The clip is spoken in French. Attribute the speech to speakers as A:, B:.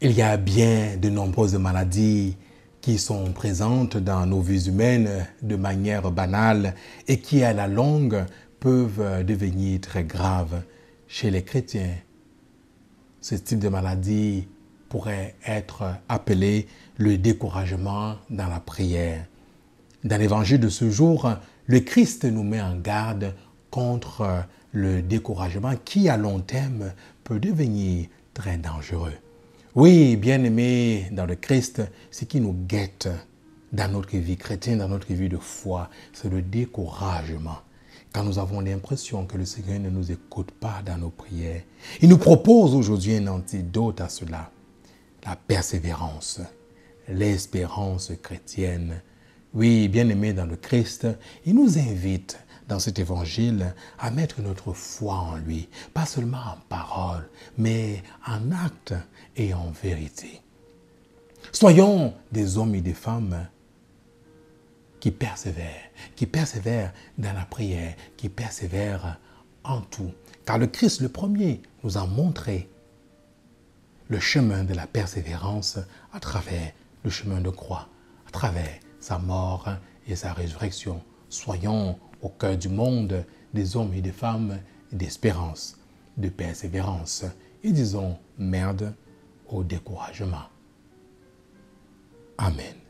A: Il y a bien de nombreuses maladies qui sont présentes dans nos vies humaines de manière banale et qui à la longue peuvent devenir très graves chez les chrétiens. Ce type de maladie pourrait être appelé le découragement dans la prière. Dans l'évangile de ce jour, le Christ nous met en garde contre le découragement qui à long terme peut devenir très dangereux. Oui, bien-aimés dans le Christ, ce qui nous guette dans notre vie chrétienne, dans notre vie de foi, c'est le découragement. Quand nous avons l'impression que le Seigneur ne nous écoute pas dans nos prières, il nous propose aujourd'hui un antidote à cela, la persévérance, l'espérance chrétienne. Oui, bien-aimés dans le Christ, il nous invite dans cet évangile à mettre notre foi en lui, pas seulement en parole, mais en acte et en vérité. Soyons des hommes et des femmes qui persévèrent, qui persévèrent dans la prière, qui persévèrent en tout. Car le Christ, le premier, nous a montré le chemin de la persévérance à travers le chemin de croix, à travers sa mort et sa résurrection. Soyons au cœur du monde des hommes et des femmes d'espérance, de persévérance et disons merde au découragement. Amen.